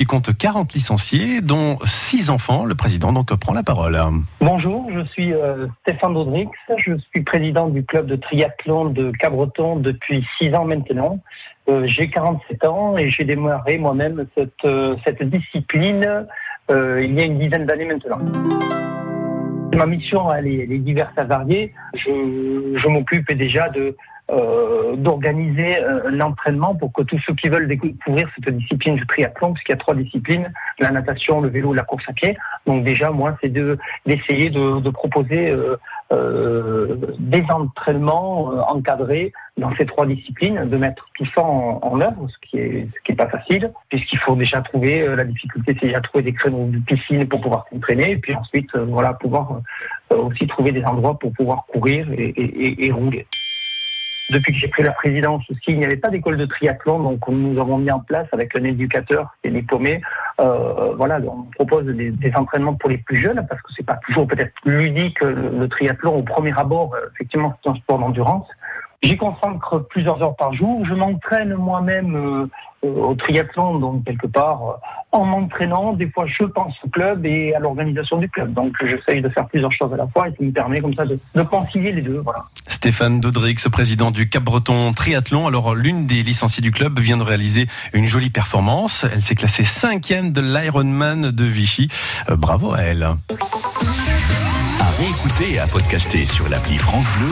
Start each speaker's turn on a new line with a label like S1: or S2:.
S1: qui compte 40 licenciés, dont 6 enfants. Le président donc prend la parole.
S2: Bonjour, je suis euh, Stéphane Dodrix. Je suis président du club de triathlon de Cabreton depuis 6 ans maintenant. Euh, j'ai 47 ans et j'ai démarré moi-même cette, euh, discipline il y a une dizaine d'années maintenant. Ma mission, elle est, diverse et variée. Je, je m'occupe déjà de euh, d'organiser euh, l'entraînement pour que tous ceux qui veulent découvrir cette discipline du triathlon, puisqu'il y a trois disciplines, la natation, le vélo, la course à pied. Donc déjà, moi, c'est de d'essayer de, de, proposer euh, euh, des entraînements encadrés dans ces trois disciplines, de mettre tout ça en, en œuvre, ce qui est ce qui est pas facile, puisqu'il faut déjà trouver la difficulté, c'est déjà trouver des créneaux de piscine pour pouvoir s'entraîner, et puis ensuite, voilà, pouvoir aussi trouver des endroits pour pouvoir courir et, et, et rouler. Depuis que j'ai pris la présidence aussi, il n'y avait pas d'école de triathlon, donc nous avons mis en place avec un éducateur qui est diplômé, euh, voilà, on propose des, entraînements pour les plus jeunes parce que c'est pas toujours peut-être ludique le, triathlon au premier abord. Euh, effectivement, c'est un sport d'endurance. J'y consacre plusieurs heures par jour. Je m'entraîne moi-même euh, au triathlon, donc quelque part, en m'entraînant. Des fois, je pense au club et à l'organisation du club. Donc, j'essaye de faire plusieurs choses à la fois et ça me permet comme ça de, de concilier les deux. Voilà.
S1: Stéphane Dodrix, président du Cap-Breton Triathlon. Alors, l'une des licenciées du club vient de réaliser une jolie performance. Elle s'est classée cinquième de l'Ironman de Vichy. bravo à elle.
S3: À réécouter et à podcaster sur l'appli France Bleu